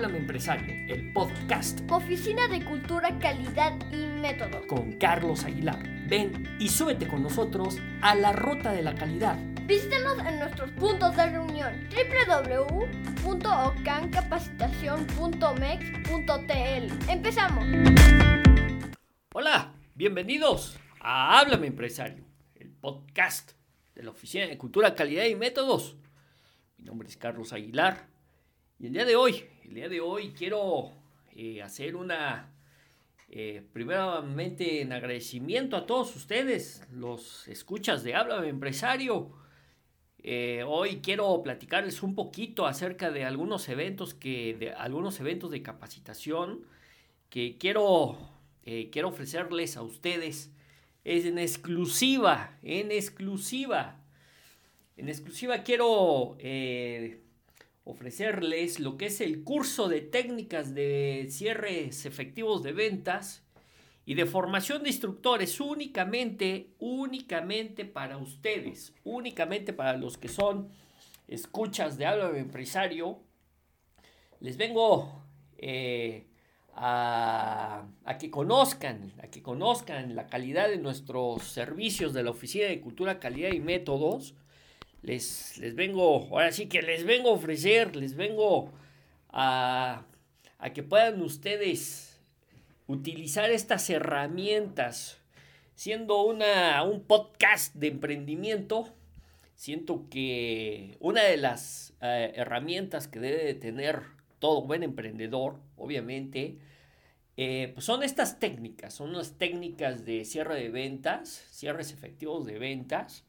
Háblame Empresario, el podcast. Oficina de Cultura, Calidad y Método. Con Carlos Aguilar. Ven y súbete con nosotros a la ruta de la calidad. Visítanos en nuestros puntos de reunión www.ocancapacitacion.mex.tl. Empezamos. Hola, bienvenidos a Háblame Empresario, el podcast de la Oficina de Cultura, Calidad y Métodos. Mi nombre es Carlos Aguilar y el día de hoy, el día de hoy quiero eh, hacer una, eh, primeramente en agradecimiento a todos ustedes, los escuchas de Háblame Empresario. Eh, hoy quiero platicarles un poquito acerca de algunos eventos que, de algunos eventos de capacitación que quiero, quiero ofrecerles a ustedes. Es en exclusiva, en exclusiva. En exclusiva quiero ofrecerles lo que es el curso de técnicas de cierres efectivos de ventas y de formación de instructores únicamente, únicamente para ustedes, únicamente para los que son escuchas de habla de empresario. Les vengo eh, a, a, que conozcan, a que conozcan la calidad de nuestros servicios de la Oficina de Cultura, Calidad y Métodos les, les vengo, ahora sí que les vengo a ofrecer, les vengo a, a que puedan ustedes utilizar estas herramientas. Siendo una, un podcast de emprendimiento, siento que una de las eh, herramientas que debe de tener todo buen emprendedor, obviamente, eh, pues son estas técnicas, son las técnicas de cierre de ventas, cierres efectivos de ventas,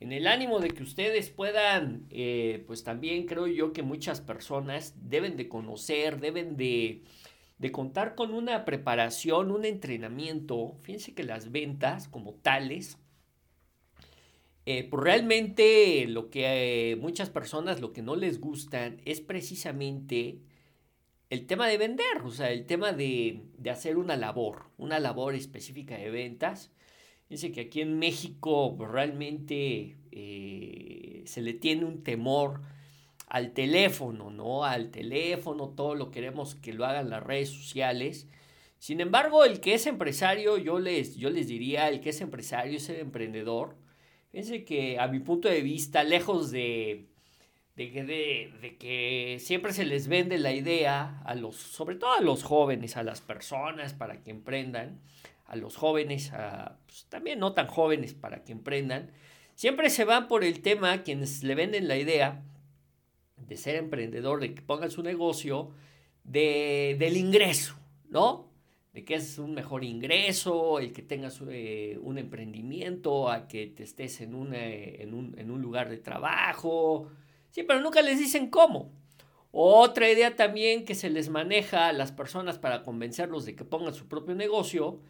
en el ánimo de que ustedes puedan, eh, pues también creo yo que muchas personas deben de conocer, deben de, contar con una preparación, un entrenamiento. Fíjense que las ventas como tales, eh, pues realmente lo que eh, muchas personas lo que no les gustan es precisamente el tema de vender, o sea, el tema de, de hacer una labor, una labor específica de ventas Dice que aquí en México realmente eh, se le tiene un temor al teléfono, ¿no? Al teléfono, todo lo queremos que lo hagan las redes sociales. Sin embargo, el que es empresario, yo les, yo les diría, el que es empresario es el emprendedor. Fíjense que a mi punto de vista, lejos de, de, de, de, que siempre se les vende la idea, a los, sobre todo a los jóvenes, a las personas para que emprendan, a los jóvenes, a, pues, también no tan jóvenes para que emprendan, siempre se van por el tema quienes le venden la idea de ser emprendedor, de que pongan su negocio, de, del ingreso, ¿no? De que es un mejor ingreso, el que tengas eh, un emprendimiento, a que te estés en, un, en un lugar de trabajo. Sí, pero nunca les dicen cómo. Otra idea también que se les maneja a las personas para convencerlos de que pongan su propio negocio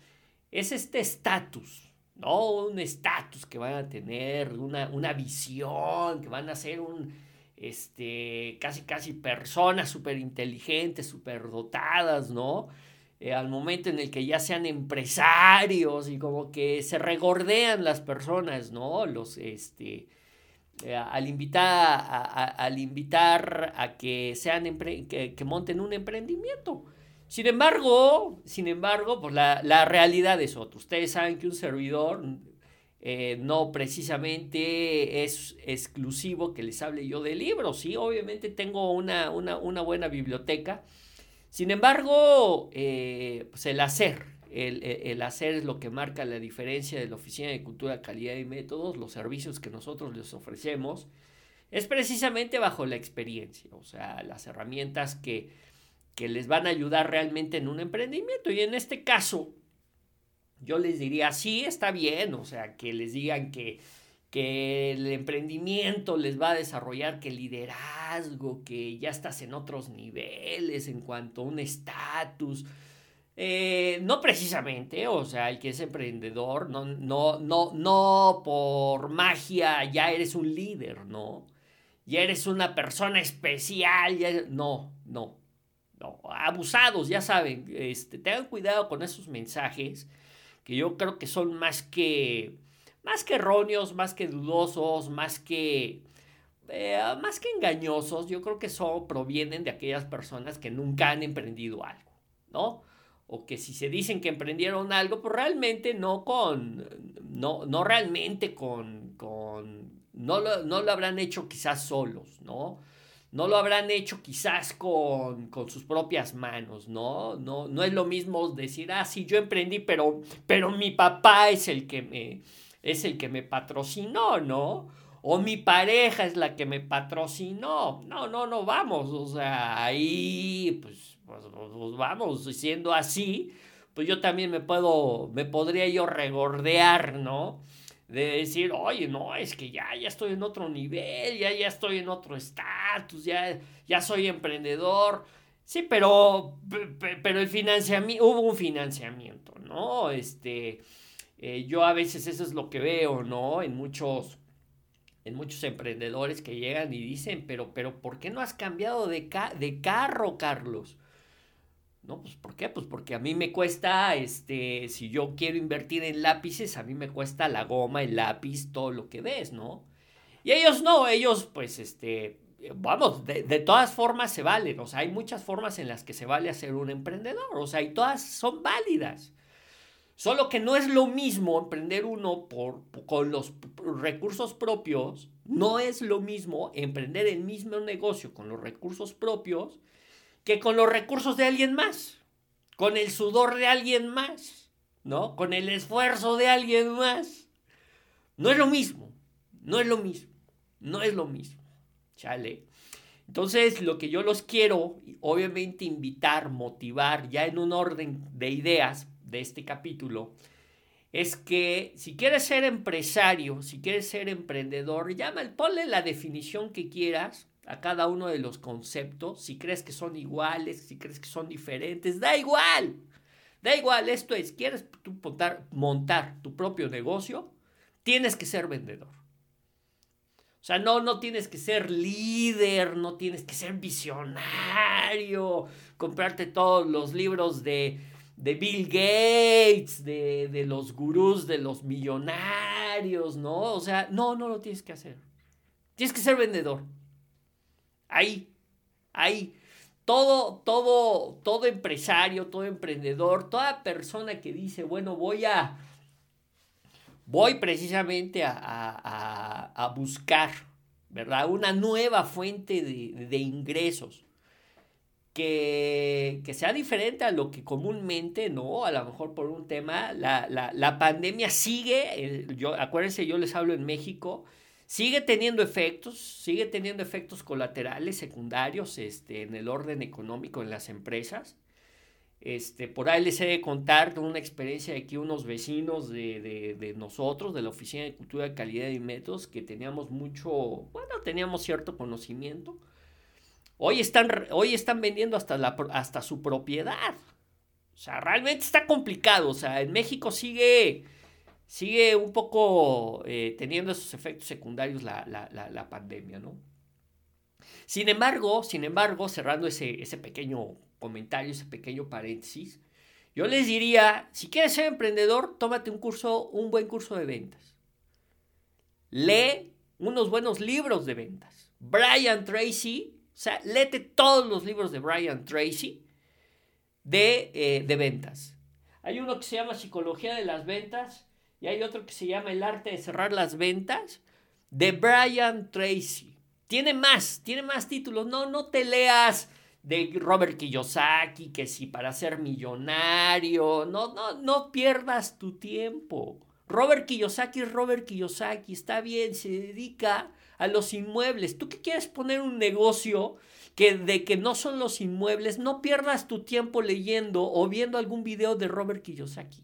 es este estatus, ¿no? Un estatus que van a tener, una, una visión, que van a ser un, este, casi, casi personas súper inteligentes, súper dotadas, ¿no? Eh, al momento en el que ya sean empresarios y como que se regordean las personas, ¿no? Los, este, eh, al invitar, a, al invitar a que sean, que, que monten un emprendimiento. Sin embargo, sin embargo, pues la, realidad es otra. Ustedes saben que un servidor eh, no precisamente es exclusivo que les hable yo de libros, sí, obviamente tengo una, una, buena biblioteca. Sin embargo, eh, pues el hacer, el, el, hacer es lo que marca la diferencia de la Oficina de Cultura, Calidad y Métodos, los servicios que nosotros les ofrecemos, es precisamente bajo la experiencia, o sea, las herramientas que que les van a ayudar realmente en un emprendimiento. Y en este caso, yo les diría, sí, está bien, o sea, que les digan que, que el emprendimiento les va a desarrollar que liderazgo, que ya estás en otros niveles en cuanto a un estatus. Eh, no precisamente, o sea, el que es emprendedor, no, no, no, no por magia ya eres un líder, ¿no? Ya eres una persona especial, ya, no, no abusados, ya saben, este, tengan cuidado con esos mensajes que yo creo que son más que, más que erróneos, más que dudosos, más que, eh, más que engañosos, yo creo que son, provienen de aquellas personas que nunca han emprendido algo, ¿no? O que si se dicen que emprendieron algo, pues realmente no con, no, no realmente con, con no, lo, no lo habrán hecho quizás solos, ¿no? No lo habrán hecho quizás con, con, sus propias manos, ¿no? ¿no? No es lo mismo decir, ah, sí, yo emprendí, pero, pero mi papá es el que me, es el que me patrocinó, ¿no? O mi pareja es la que me patrocinó. No, no, no, vamos, o sea, ahí, pues, pues, pues vamos, siendo así, pues yo también me puedo, me podría yo regordear, ¿no? De decir, oye, no, es que ya, ya estoy en otro nivel, ya, ya estoy en otro estatus, ya, ya soy emprendedor. Sí, pero, pero el financiamiento, hubo un financiamiento, ¿no? Este, eh, yo a veces eso es lo que veo, ¿no? En muchos, en muchos emprendedores que llegan y dicen, pero, pero, ¿por qué no has cambiado de, de carro, Carlos? ¿No? Pues ¿por qué? Pues porque a mí me cuesta, este, si yo quiero invertir en lápices, a mí me cuesta la goma, el lápiz, todo lo que ves, ¿no? Y ellos no, ellos pues, este, vamos, de, de, todas formas se valen, o sea, hay muchas formas en las que se vale ser un emprendedor, o sea, y todas son válidas. Solo que no es lo mismo emprender uno por, con los recursos propios, no es lo mismo emprender el mismo negocio con los recursos propios que con los recursos de alguien más, con el sudor de alguien más, ¿no? Con el esfuerzo de alguien más. No es lo mismo, no es lo mismo, no es lo mismo. Chale. Entonces, lo que yo los quiero, obviamente, invitar, motivar, ya en un orden de ideas de este capítulo, es que si quieres ser empresario, si quieres ser emprendedor, llama, ponle la definición que quieras, a cada uno de los conceptos, si crees que son iguales, si crees que son diferentes, da igual. Da igual, esto es, quieres montar, montar tu propio negocio, tienes que ser vendedor. O sea, no, no tienes que ser líder, no tienes que ser visionario, comprarte todos los libros de, de Bill Gates, de, de los gurús, de los millonarios, ¿no? O sea, no, no lo tienes que hacer. Tienes que ser vendedor. Ahí, ahí. Todo, todo, todo empresario, todo emprendedor, toda persona que dice, bueno, voy a, voy precisamente a, buscar, ¿verdad? Una nueva fuente de, ingresos. Que, sea diferente a lo que comúnmente, ¿no? A lo mejor por un tema, la, la, la pandemia sigue, yo, acuérdense, yo les hablo en México, Sigue teniendo efectos, sigue teniendo efectos colaterales secundarios este, en el orden económico en las empresas. Este, por ahí les he de contar una experiencia de aquí unos vecinos de, de, de, nosotros, de la Oficina de Cultura, Calidad y Métodos, que teníamos mucho, bueno, teníamos cierto conocimiento. Hoy están, hoy están vendiendo hasta, la, hasta su propiedad. O sea, realmente está complicado. O sea, en México sigue sigue un poco eh, teniendo esos efectos secundarios la, la, la, pandemia, ¿no? Sin embargo, sin embargo, cerrando ese, ese pequeño comentario, ese pequeño paréntesis, yo les diría, si quieres ser emprendedor, tómate un curso, un buen curso de ventas. Lee unos buenos libros de ventas. Brian Tracy, o sea, léete todos los libros de Brian Tracy de, eh, de ventas. Hay uno que se llama Psicología de las Ventas, y hay otro que se llama El arte de cerrar las ventas, de Brian Tracy. Tiene más, tiene más títulos. No, no te leas de Robert Kiyosaki, que si para ser millonario, no, no, no pierdas tu tiempo. Robert Kiyosaki es Robert Kiyosaki, está bien, se dedica a los inmuebles. Tú que quieres poner un negocio que de que no son los inmuebles, no pierdas tu tiempo leyendo o viendo algún video de Robert Kiyosaki.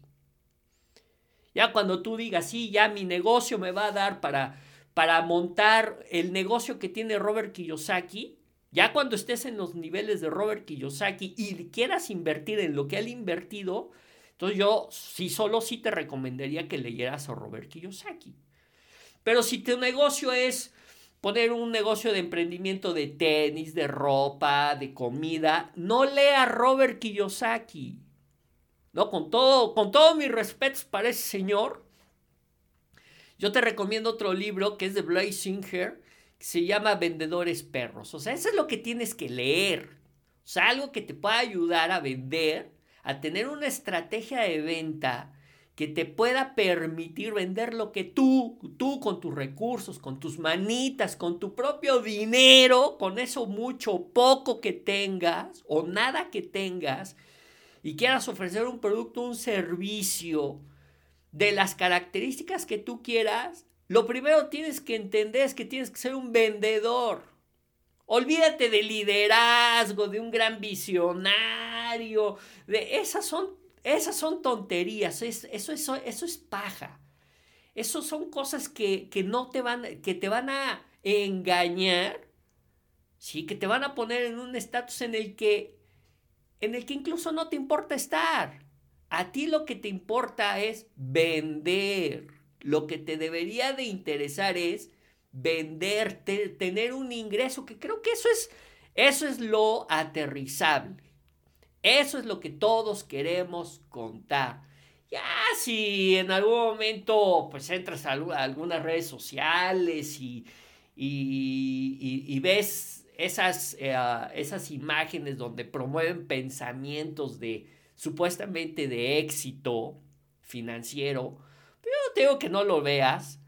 Ya cuando tú digas, sí, ya mi negocio me va a dar para, para montar el negocio que tiene Robert Kiyosaki, ya cuando estés en los niveles de Robert Kiyosaki y quieras invertir en lo que él ha invertido, entonces yo sí solo sí te recomendaría que leyeras a Robert Kiyosaki. Pero si tu negocio es poner un negocio de emprendimiento de tenis, de ropa, de comida, no lea Robert Kiyosaki. ¿No? Con todo, con todos mis respetos para ese señor, yo te recomiendo otro libro que es de Blaise Singer, que se llama Vendedores Perros. O sea, eso es lo que tienes que leer. O sea, algo que te pueda ayudar a vender, a tener una estrategia de venta que te pueda permitir vender lo que tú, tú con tus recursos, con tus manitas, con tu propio dinero, con eso mucho, poco que tengas o nada que tengas, y quieras ofrecer un producto, un servicio de las características que tú quieras, lo primero tienes que entender es que tienes que ser un vendedor. Olvídate de liderazgo, de un gran visionario, de esas son esas son tonterías, eso, eso, eso es paja. Esas son cosas que, no te van, que te van a engañar, ¿sí? que te van a poner en un estatus en el que en el que incluso no te importa estar. A ti lo que te importa es vender. Lo que te debería de interesar es vender, tener un ingreso, que creo que eso es, eso es lo aterrizable. Eso es lo que todos queremos contar. Ya si en algún momento pues entras a algunas redes sociales y, y, ves esas, eh, esas imágenes donde promueven pensamientos de supuestamente de éxito financiero, pero te digo que no lo veas,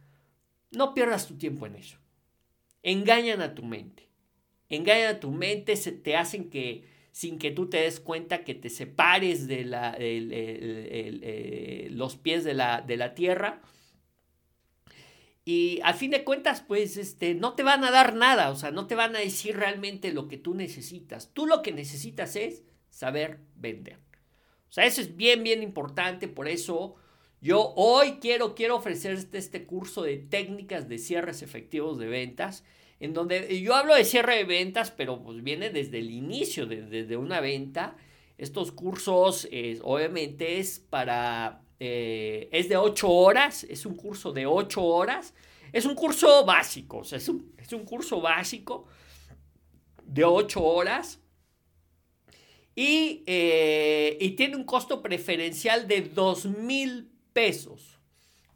no pierdas tu tiempo en eso. Engañan a tu mente. Engañan a tu mente, se te hacen que sin que tú te des cuenta que te separes de la, eh, los pies de la, de la tierra. Y a fin de cuentas, pues este, no te van a dar nada, o sea, no te van a decir realmente lo que tú necesitas. Tú lo que necesitas es saber vender. O sea, eso es bien, bien importante, por eso yo hoy quiero, quiero ofrecerte este curso de técnicas de cierres efectivos de ventas en donde yo hablo de cierre de ventas, pero pues viene desde el inicio, desde una venta. Estos cursos obviamente es para, eh, es de 8 horas, es un curso de 8 horas, es un curso básico, o sea, es un, curso básico de 8 horas. Y, eh, y, tiene un costo preferencial de 2 mil pesos.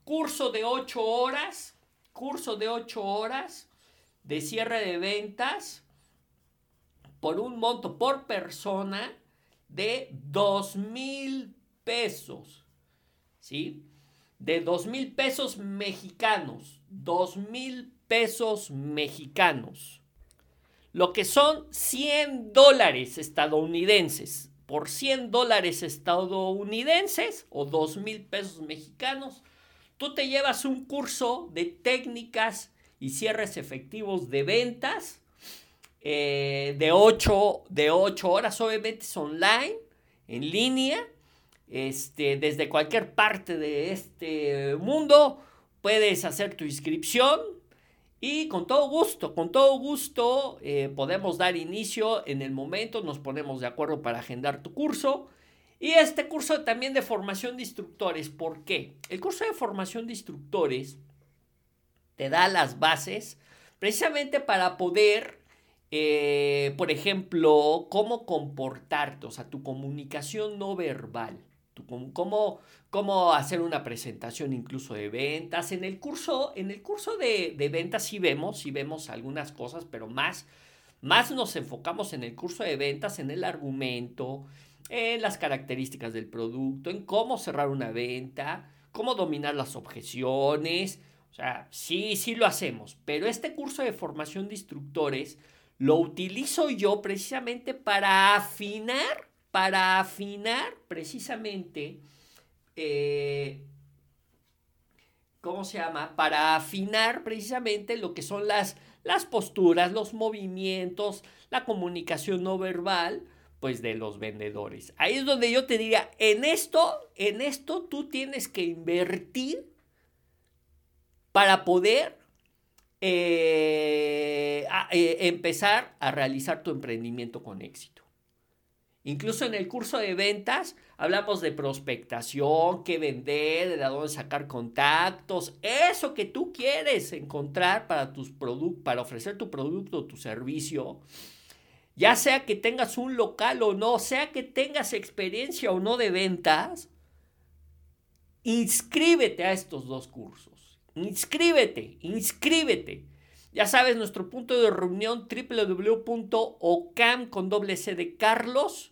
Curso de 8 horas, curso de 8 horas, de cierre de ventas por un monto por persona de dos mil pesos. ¿Sí? De dos mil pesos mexicanos. Dos mil pesos mexicanos. Lo que son 100 dólares estadounidenses. Por 100 dólares estadounidenses o dos mil pesos mexicanos, tú te llevas un curso de técnicas y cierres efectivos de ventas eh, de, 8, de horas, obviamente es online, en línea, este, desde cualquier parte de este mundo puedes hacer tu inscripción y con todo gusto, con todo gusto eh, podemos dar inicio en el momento, nos ponemos de acuerdo para agendar tu curso. Y este curso también de formación de instructores, ¿por qué? El curso de formación de instructores te da las bases precisamente para poder, eh, por ejemplo, cómo comportarte, o sea, tu comunicación no verbal, tu, cómo, cómo hacer una presentación incluso de ventas. En el curso, en el curso de, ventas sí vemos, sí vemos algunas cosas, pero más, más nos enfocamos en el curso de ventas, en el argumento, en las características del producto, en cómo cerrar una venta, cómo dominar las objeciones, o sea, sí, sí lo hacemos, pero este curso de formación de instructores lo utilizo yo precisamente para afinar, para afinar precisamente, eh, ¿cómo se llama? Para afinar precisamente lo que son las, las posturas, los movimientos, la comunicación no verbal, pues de los vendedores. Ahí es donde yo te diría, en esto, en esto tú tienes que invertir para poder eh, eh, empezar a realizar tu emprendimiento con éxito. Incluso en el curso de ventas hablamos de prospectación, qué vender, de dónde sacar contactos, eso que tú quieres encontrar para, tus para ofrecer tu producto tu servicio. Ya sea que tengas un local o no, sea que tengas experiencia o no de ventas, inscríbete a estos dos cursos. Inscríbete, inscríbete. Ya sabes, nuestro punto de reunión www.ocam con doble C de Carlos,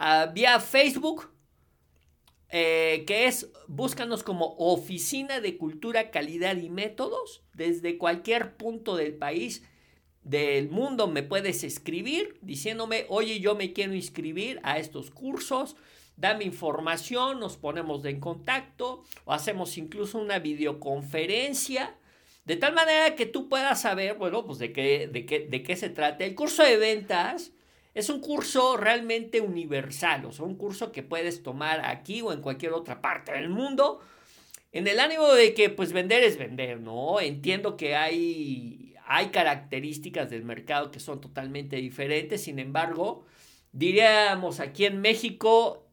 uh, vía Facebook, eh, que es, búscanos como Oficina de Cultura, Calidad y Métodos. Desde cualquier punto del país, del mundo, me puedes escribir diciéndome, oye, yo me quiero inscribir a estos cursos dame información, nos ponemos en contacto o hacemos incluso una videoconferencia. De tal manera que tú puedas saber, bueno, pues de qué, de qué, de qué se trata. El curso de ventas es un curso realmente universal, o sea, un curso que puedes tomar aquí o en cualquier otra parte del mundo, en el ánimo de que pues vender es vender, ¿no? Entiendo que hay, hay características del mercado que son totalmente diferentes, sin embargo, diríamos aquí en México,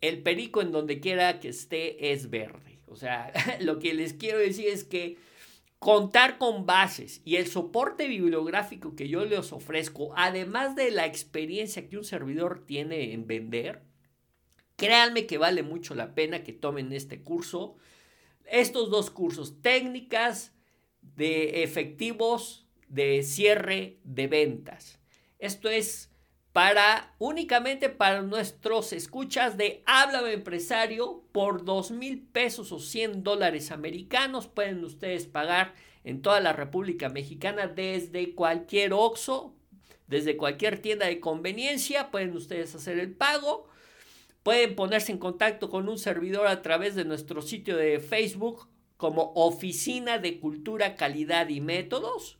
el perico en donde quiera que esté es verde. O sea, lo que les quiero decir es que contar con bases y el soporte bibliográfico que yo les ofrezco, además de la experiencia que un servidor tiene en vender, créanme que vale mucho la pena que tomen este curso. Estos dos cursos, técnicas de efectivos de cierre de ventas. Esto es para únicamente para nuestros escuchas de Háblame Empresario por dos mil pesos o 100 dólares americanos pueden ustedes pagar en toda la República Mexicana desde cualquier OXO, desde cualquier tienda de conveniencia, pueden ustedes hacer el pago. Pueden ponerse en contacto con un servidor a través de nuestro sitio de Facebook como Oficina de Cultura, Calidad y Métodos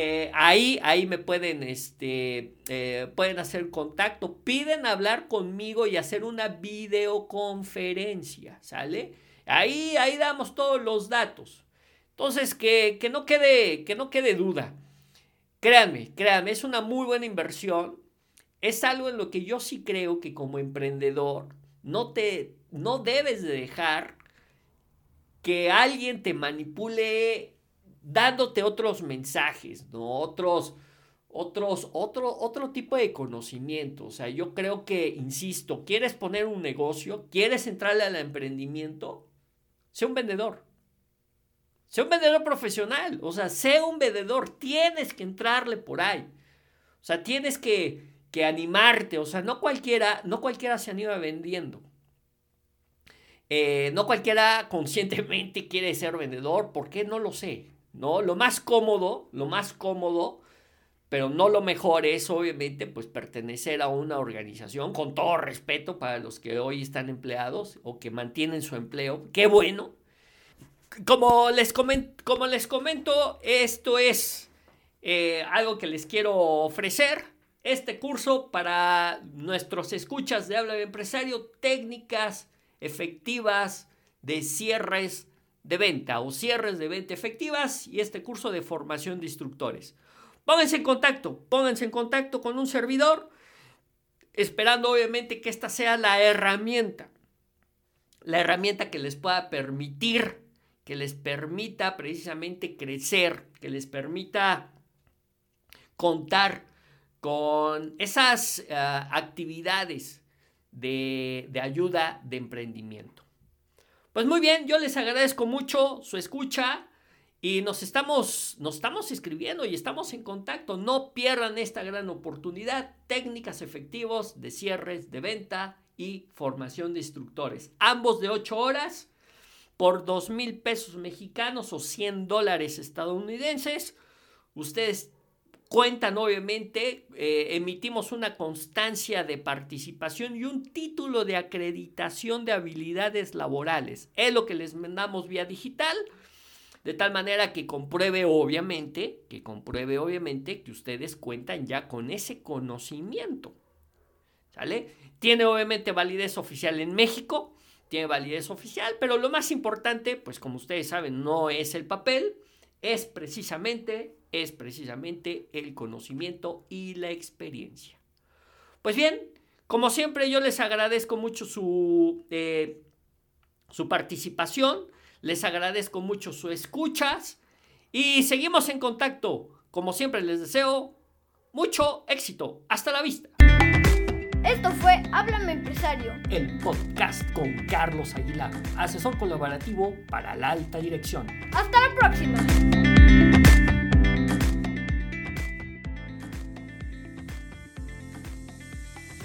eh, ahí, ahí me pueden, este, eh, pueden hacer contacto, piden hablar conmigo y hacer una videoconferencia, ¿sale? Ahí, ahí damos todos los datos. Entonces, que, que, no quede, que no quede duda. Créanme, créanme, es una muy buena inversión. Es algo en lo que yo sí creo que como emprendedor no te, no debes de dejar que alguien te manipule dándote otros mensajes, ¿no? Otros, otros, otro, otro tipo de conocimiento. O sea, yo creo que, insisto, quieres poner un negocio, quieres entrarle al emprendimiento, sé un vendedor. Sé un vendedor profesional, o sea, sé un vendedor, tienes que entrarle por ahí. O sea, tienes que, que animarte, o sea, no cualquiera, no cualquiera se anima vendiendo. Eh, no cualquiera conscientemente quiere ser vendedor, ¿por qué? No lo sé. ¿No? Lo más cómodo, lo más cómodo, pero no lo mejor es obviamente pues pertenecer a una organización con todo respeto para los que hoy están empleados o que mantienen su empleo. Qué bueno. Como les, como les comento, esto es eh, algo que les quiero ofrecer. Este curso para nuestros escuchas de habla de empresario, técnicas efectivas de cierres de venta o cierres de venta efectivas y este curso de formación de instructores. Pónganse en contacto, pónganse en contacto con un servidor, esperando obviamente que esta sea la herramienta, la herramienta que les pueda permitir, que les permita precisamente crecer, que les permita contar con esas eh, actividades de, de ayuda de emprendimiento. Pues muy bien, yo les agradezco mucho su escucha y nos estamos, nos estamos escribiendo y estamos en contacto. No pierdan esta gran oportunidad. Técnicas efectivos de cierres de venta y formación de instructores. Ambos de 8 horas por 2 mil pesos mexicanos o 100 dólares estadounidenses. Ustedes cuentan obviamente, eh, emitimos una constancia de participación y un título de acreditación de habilidades laborales. Es lo que les mandamos vía digital, de tal manera que compruebe obviamente, que compruebe obviamente que ustedes cuentan ya con ese conocimiento. ¿Sale? Tiene obviamente validez oficial en México, tiene validez oficial, pero lo más importante, pues como ustedes saben, no es el papel, es precisamente es precisamente el conocimiento y la experiencia. Pues bien, como siempre yo les agradezco mucho su, eh, su participación, les agradezco mucho su escuchas y seguimos en contacto. Como siempre les deseo mucho éxito. Hasta la vista. Esto fue Háblame Empresario. El podcast con Carlos Aguilar, asesor colaborativo para la alta dirección. Hasta la próxima.